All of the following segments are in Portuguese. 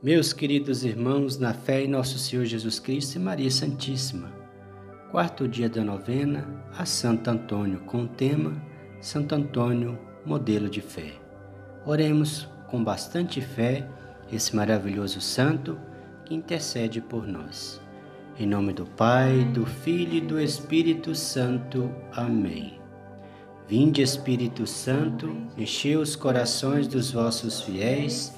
Meus queridos irmãos, na fé em nosso Senhor Jesus Cristo e Maria Santíssima, quarto dia da novena a Santo Antônio, com o tema Santo Antônio, modelo de fé. Oremos com bastante fé esse maravilhoso santo que intercede por nós. Em nome do Pai, do Filho e do Espírito Santo. Amém. Vinde, Espírito Santo, enchei os corações dos vossos fiéis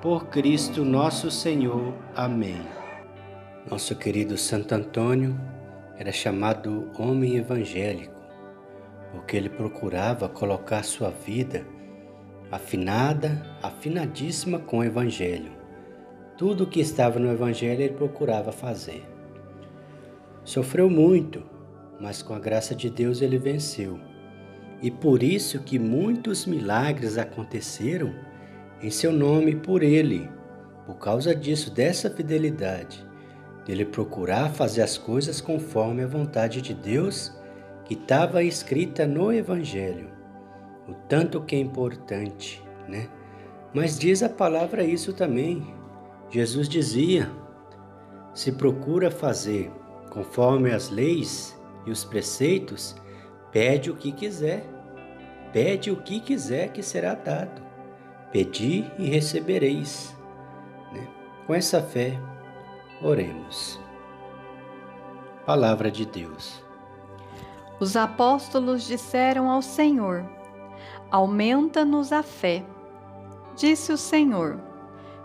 por Cristo nosso Senhor. Amém. Nosso querido Santo Antônio era chamado homem evangélico, porque ele procurava colocar sua vida afinada, afinadíssima com o Evangelho. Tudo o que estava no Evangelho ele procurava fazer. Sofreu muito, mas com a graça de Deus ele venceu. E por isso que muitos milagres aconteceram em seu nome por ele, por causa disso, dessa fidelidade, dele procurar fazer as coisas conforme a vontade de Deus que estava escrita no Evangelho. O tanto que é importante, né? Mas diz a palavra isso também. Jesus dizia: se procura fazer conforme as leis e os preceitos, pede o que quiser. Pede o que quiser que será dado. Pedi e recebereis. Né? Com essa fé, oremos. Palavra de Deus. Os apóstolos disseram ao Senhor: Aumenta-nos a fé. Disse o Senhor: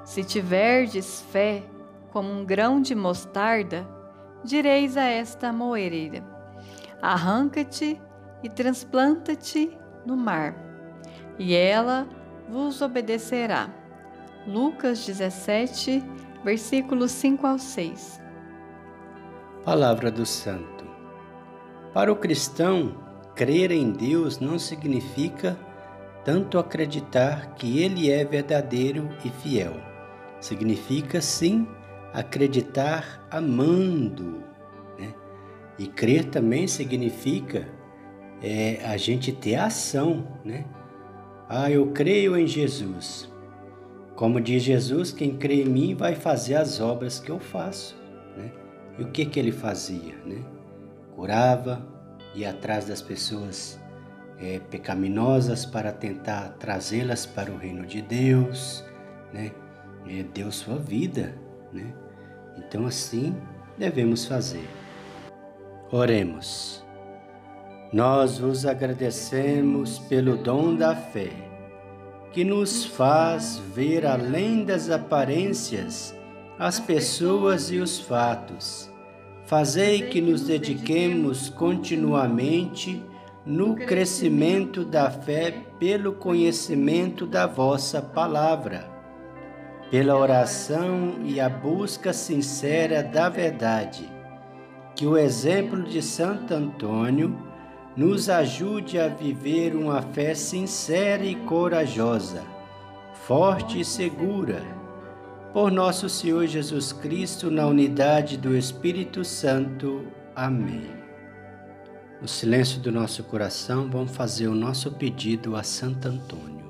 Se tiverdes fé como um grão de mostarda, direis a esta moereira: Arranca-te e transplanta-te no mar, e ela vos obedecerá. Lucas 17, versículos 5 ao 6. Palavra do Santo. Para o cristão, crer em Deus não significa tanto acreditar que Ele é verdadeiro e fiel. Significa sim acreditar amando. Né? E crer também significa é, a gente ter ação, né? Ah, eu creio em Jesus. Como diz Jesus, quem crê em mim vai fazer as obras que eu faço. Né? E o que, que ele fazia? Né? Curava, ia atrás das pessoas é, pecaminosas para tentar trazê-las para o reino de Deus, né? É, deu sua vida, né? Então assim devemos fazer. Oremos. Nós vos agradecemos pelo dom da fé, que nos faz ver além das aparências as pessoas e os fatos. Fazei que nos dediquemos continuamente no crescimento da fé pelo conhecimento da vossa palavra, pela oração e a busca sincera da verdade. Que o exemplo de Santo Antônio nos ajude a viver uma fé sincera e corajosa, forte e segura, por nosso Senhor Jesus Cristo, na unidade do Espírito Santo. Amém. No silêncio do nosso coração, vamos fazer o nosso pedido a Santo Antônio.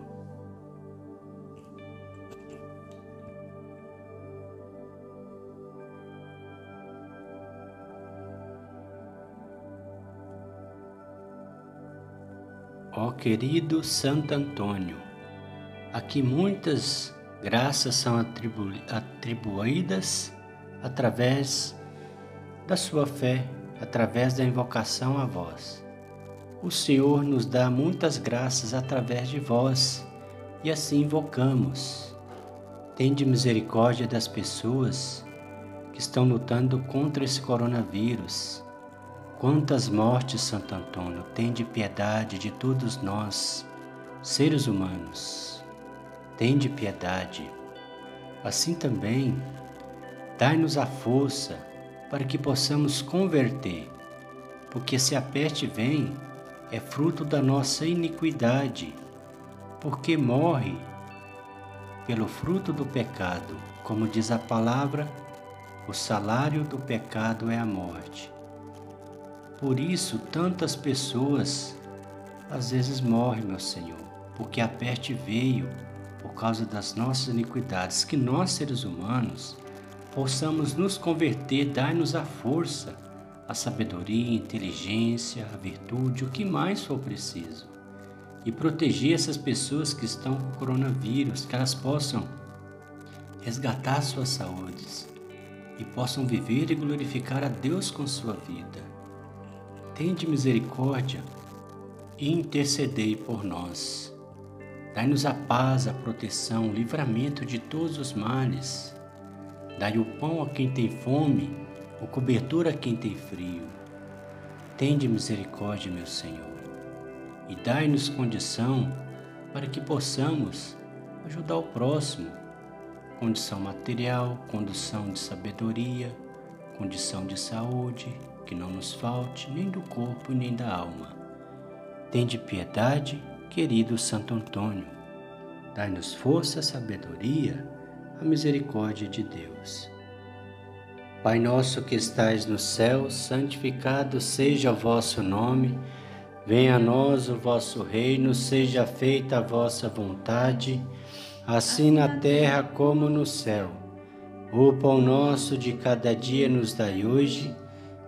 Querido Santo Antônio, a que muitas graças são atribu atribuídas através da sua fé, através da invocação a vós. O Senhor nos dá muitas graças através de vós e assim invocamos. Tende misericórdia das pessoas que estão lutando contra esse coronavírus Quantas mortes, Santo Antônio, tende piedade de todos nós, seres humanos. Tende piedade. Assim também, dai-nos a força para que possamos converter, porque se a peste vem, é fruto da nossa iniquidade, porque morre pelo fruto do pecado, como diz a palavra, o salário do pecado é a morte. Por isso, tantas pessoas às vezes morrem, meu Senhor, porque a peste veio por causa das nossas iniquidades, que nós, seres humanos, possamos nos converter, dar-nos a força, a sabedoria, a inteligência, a virtude, o que mais for preciso. E proteger essas pessoas que estão com coronavírus, que elas possam resgatar suas saúdes e possam viver e glorificar a Deus com sua vida. Tende misericórdia e intercedei por nós. Dai-nos a paz, a proteção, o livramento de todos os males. Dai o pão a quem tem fome, o cobertor a quem tem frio. Tende misericórdia, meu Senhor, e dai-nos condição para que possamos ajudar o próximo. Condição material, condição de sabedoria, condição de saúde, que não nos falte nem do corpo nem da alma. Tende piedade querido Santo Antônio, dai-nos força, sabedoria, a misericórdia de Deus. Pai nosso que estais no céu, santificado seja o vosso nome, venha a nós o vosso reino, seja feita a vossa vontade, assim na terra como no céu. O pão nosso de cada dia nos dai hoje,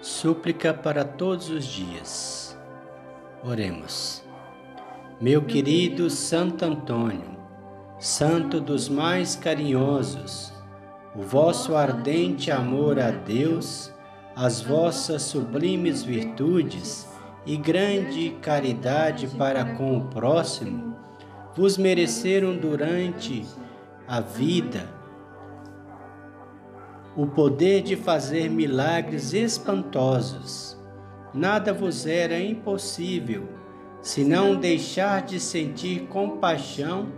súplica para todos os dias. Oremos. Meu querido Santo Antônio, santo dos mais carinhosos, o vosso ardente amor a Deus, as vossas sublimes virtudes e grande caridade para com o próximo, vos mereceram durante a vida o poder de fazer milagres espantosos. Nada vos era impossível, senão deixar de sentir compaixão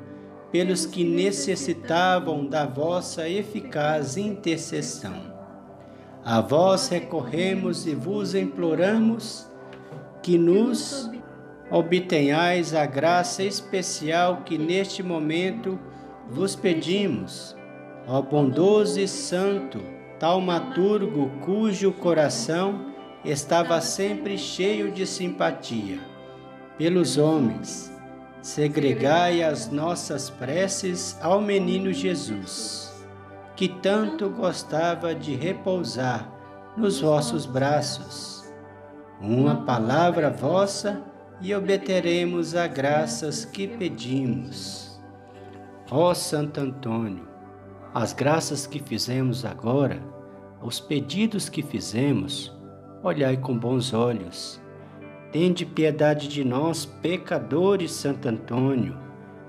pelos que necessitavam da vossa eficaz intercessão. A vós recorremos e vos imploramos que nos obtenhais a graça especial que neste momento vos pedimos Ó bondoso e santo, taumaturgo cujo coração estava sempre cheio de simpatia pelos homens, segregai as nossas preces ao menino Jesus, que tanto gostava de repousar nos vossos braços. Uma palavra vossa e obteremos as graças que pedimos. Ó Santo Antônio, as graças que fizemos agora, os pedidos que fizemos, olhai com bons olhos. Tende piedade de nós, pecadores, Santo Antônio,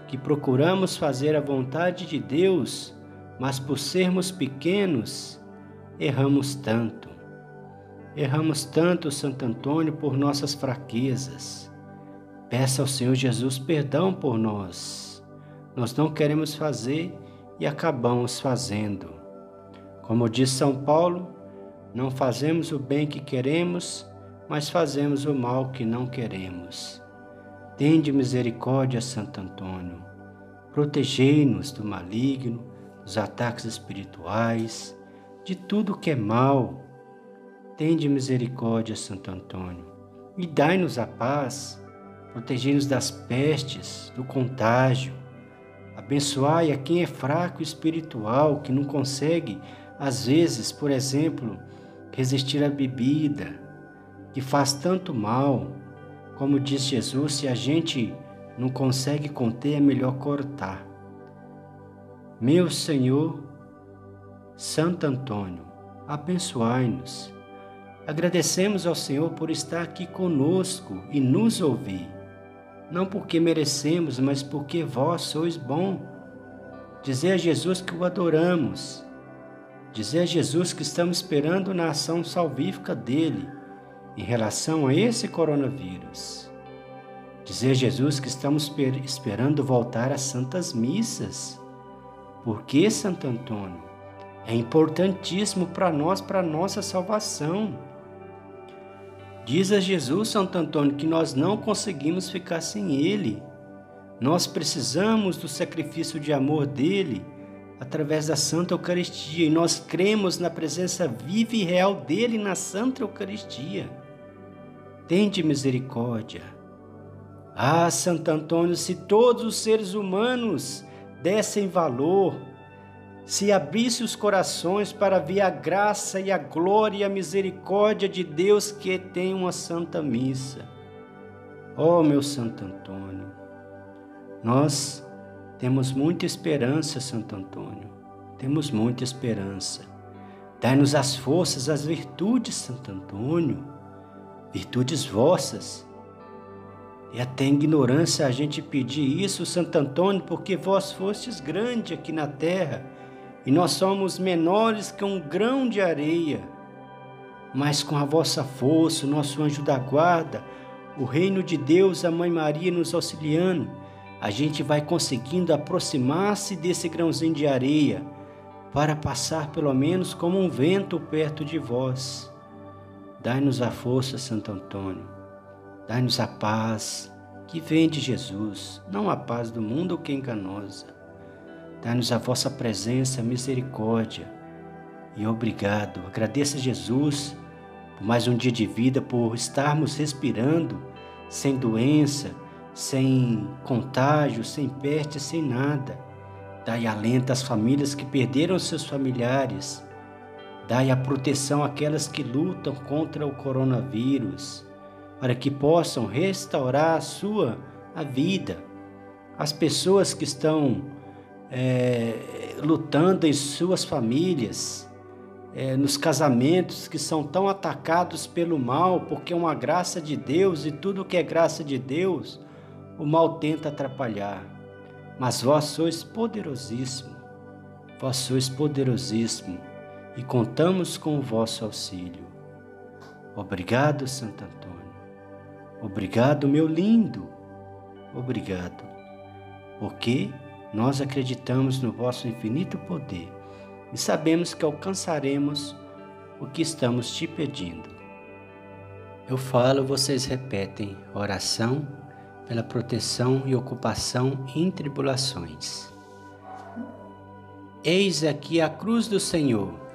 que procuramos fazer a vontade de Deus, mas por sermos pequenos, erramos tanto. Erramos tanto, Santo Antônio, por nossas fraquezas. Peça ao Senhor Jesus perdão por nós. Nós não queremos fazer e acabamos fazendo. Como diz São Paulo, não fazemos o bem que queremos, mas fazemos o mal que não queremos. Tende misericórdia, Santo Antônio. Protegei-nos do maligno, dos ataques espirituais, de tudo que é mal. Tende misericórdia, Santo Antônio, e dai-nos a paz, protegei-nos das pestes, do contágio. Abençoai a quem é fraco espiritual, que não consegue, às vezes, por exemplo, resistir à bebida, que faz tanto mal. Como diz Jesus, se a gente não consegue conter, é melhor cortar. Meu Senhor, Santo Antônio, abençoai-nos. Agradecemos ao Senhor por estar aqui conosco e nos ouvir, não porque merecemos, mas porque vós sois bom. Dizer a Jesus que o adoramos, dizer a Jesus que estamos esperando na ação salvífica dele em relação a esse coronavírus. Dizer a Jesus que estamos esperando voltar às santas missas por que, Santo Antônio? É importantíssimo para nós, para a nossa salvação. Diz a Jesus, Santo Antônio, que nós não conseguimos ficar sem Ele. Nós precisamos do sacrifício de amor dele através da Santa Eucaristia e nós cremos na presença viva e real dele na Santa Eucaristia. Tende misericórdia. Ah, Santo Antônio, se todos os seres humanos dessem valor, se abrisse os corações para ver a graça e a glória e a misericórdia de Deus que tem uma santa missa. Ó oh, meu Santo Antônio, nós temos muita esperança, Santo Antônio, temos muita esperança. Dai-nos as forças, as virtudes, Santo Antônio, virtudes vossas e até ignorância a gente pedir isso, Santo Antônio, porque vós fostes grande aqui na terra e nós somos menores que um grão de areia. Mas com a vossa força, o nosso anjo da guarda, o reino de Deus, a Mãe Maria nos auxiliando, a gente vai conseguindo aproximar-se desse grãozinho de areia para passar pelo menos como um vento perto de vós. Dai-nos a força, Santo Antônio Dai-nos a paz que vem de Jesus, não a paz do mundo que é enganosa. Dai-nos a vossa presença, misericórdia e obrigado. Agradeça a Jesus por mais um dia de vida, por estarmos respirando sem doença, sem contágio, sem peste, sem nada. Dai alento às famílias que perderam seus familiares. Dai a proteção àquelas que lutam contra o coronavírus para que possam restaurar a sua a vida. As pessoas que estão é, lutando em suas famílias, é, nos casamentos que são tão atacados pelo mal, porque é uma graça de Deus e tudo que é graça de Deus, o mal tenta atrapalhar. Mas vós sois poderosíssimo, vós sois poderosíssimo e contamos com o vosso auxílio. Obrigado, Santo Antônio. Obrigado, meu lindo. Obrigado. Porque nós acreditamos no vosso infinito poder e sabemos que alcançaremos o que estamos te pedindo. Eu falo, vocês repetem oração pela proteção e ocupação em tribulações. Eis aqui a cruz do Senhor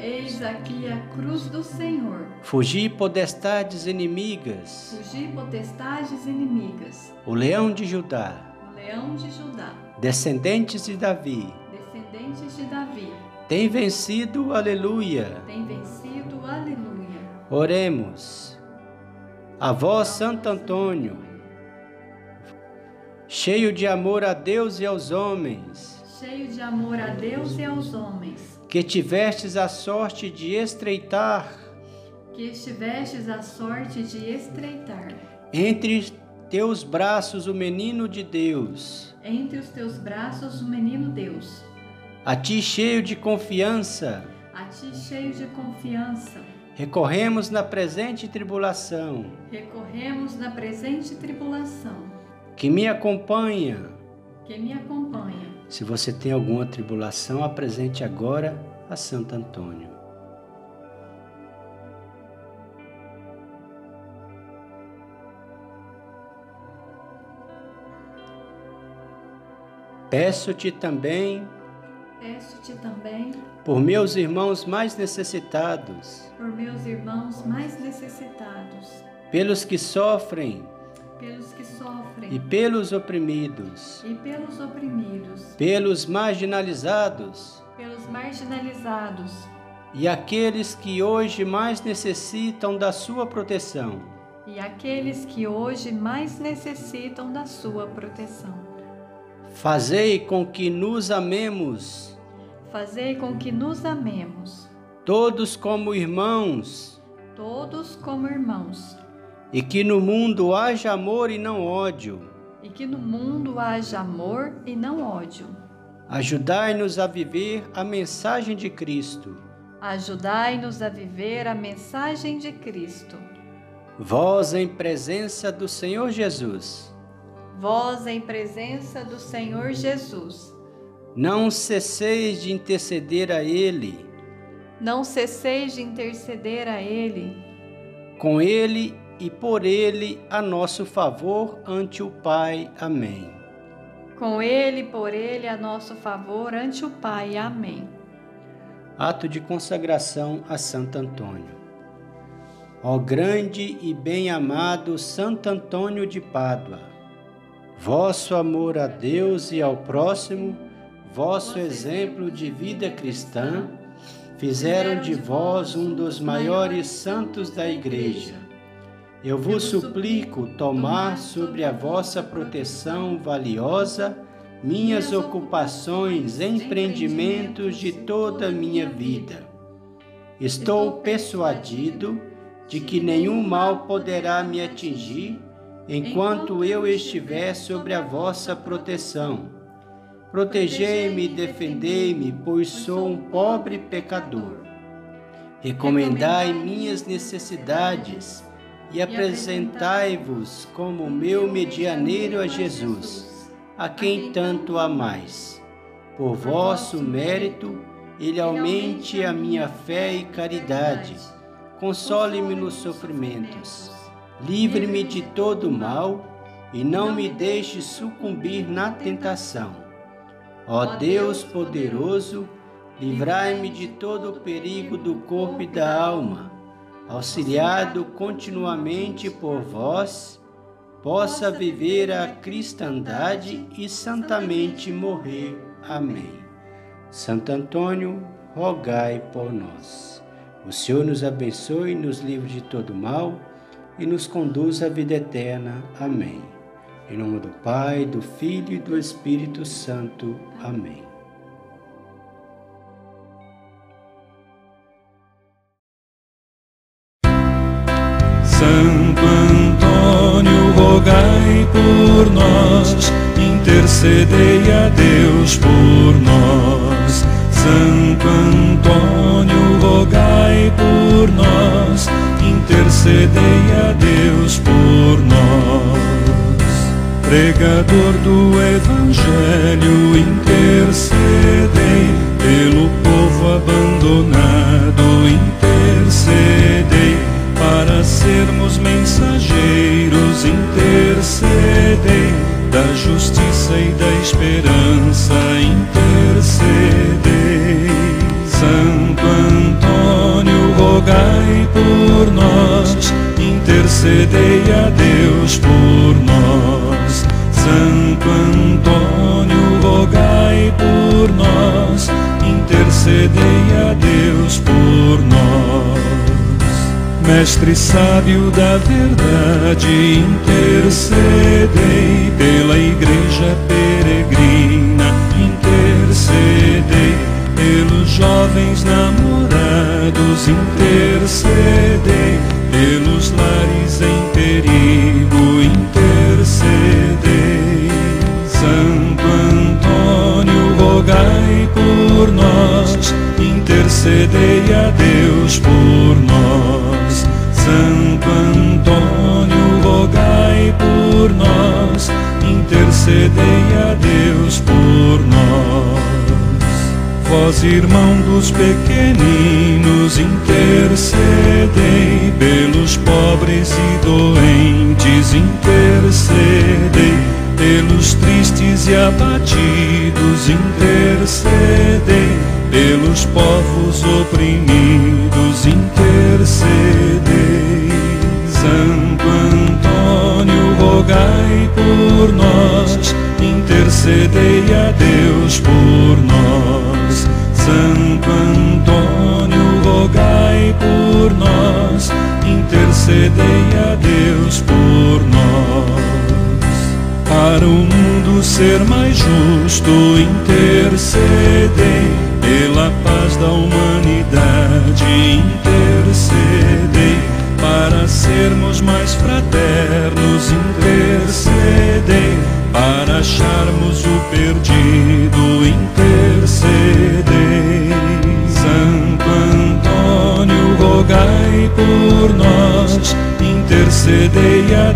Eis aqui a cruz do Senhor. Fugi potestades inimigas. Fugi potestades inimigas. O leão de Judá. Leão de Judá. Descendentes de Davi. Descendentes de Davi. Tem vencido, aleluia. Tem vencido, aleluia. Oremos. A vós, Santo Antônio, cheio de amor a Deus e aos homens. Cheio de amor a Deus e aos homens que tivestes a sorte de estreitar, que estivestes a sorte de estreitar, entre teus braços o menino de Deus, entre os teus braços o menino Deus, a ti cheio de confiança, a ti cheio de confiança, recorremos na presente tribulação, recorremos na presente tribulação, que me acompanha, que me acompanha. Se você tem alguma tribulação, apresente agora a Santo Antônio. Peço-te também, Peço-te também por meus irmãos mais necessitados, por meus irmãos mais necessitados, pelos que sofrem pelos que sofrem e pelos oprimidos, e pelos oprimidos, pelos marginalizados pelos marginalizados e aqueles que hoje mais necessitam da sua proteção. e aqueles que hoje mais necessitam da sua proteção. Fazei com que nos amemos, Fazei com que nos amemos, todos como irmãos, todos como irmãos, e que no mundo haja amor e não ódio. e que no mundo haja amor e não ódio. Ajudai-nos a viver a mensagem de Cristo. Ajudai-nos a viver a mensagem de Cristo. Vós, em presença do Senhor Jesus, Vós, em presença do Senhor Jesus, não cesseis de interceder a Ele, não cesseis de interceder a Ele, com Ele e por Ele a nosso favor ante o Pai. Amém. com Ele e por Ele a nosso favor ante o Pai. Amém. Ato de consagração a Santo Antônio. Ó grande e bem-amado Santo Antônio de Pádua, vosso amor a Deus e ao próximo, vosso exemplo de vida cristã, fizeram de vós um dos maiores santos da Igreja. Eu vos suplico tomar sobre a vossa proteção valiosa minhas ocupações, empreendimentos de toda a minha vida. Estou persuadido de que nenhum mal poderá me atingir enquanto eu estiver sobre a vossa proteção. Protegei-me e defendei-me, pois sou um pobre pecador. Recomendai minhas necessidades e apresentai-vos como meu medianeiro a Jesus, a quem tanto amais. Por vosso mérito, ele aumente a minha fé e caridade. Console-me nos sofrimentos. Livre-me de todo mal e não me deixe sucumbir na tentação. Ó Deus poderoso, livrai-me de todo o perigo do corpo e da alma. Auxiliado continuamente por vós, possa viver a cristandade e santamente morrer. Amém. Santo Antônio, rogai por nós. O Senhor nos abençoe, nos livre de todo mal e nos conduz à vida eterna. Amém. Em nome do Pai, do Filho e do Espírito Santo. Amém. Santo Antônio, rogai por nós, intercedei a Deus por nós. Santo Antônio, rogai por nós, intercedei a Deus por nós. Pregador do Evangelho, intercedei pelo povo abandonado, sábio da verdade, intercedei intercedei pelos pobres e doentes, intercedei pelos tristes e abatidos, intercedei, pelos povos oprimidos, intercedei. Santo Antônio, rogai por nós, intercedei a Deus Para o mundo ser mais justo, intercedei pela paz da humanidade, intercedei para sermos mais fraternos, intercedei para acharmos o perdido, intercedei. Santo Antônio, rogai por nós, intercedei a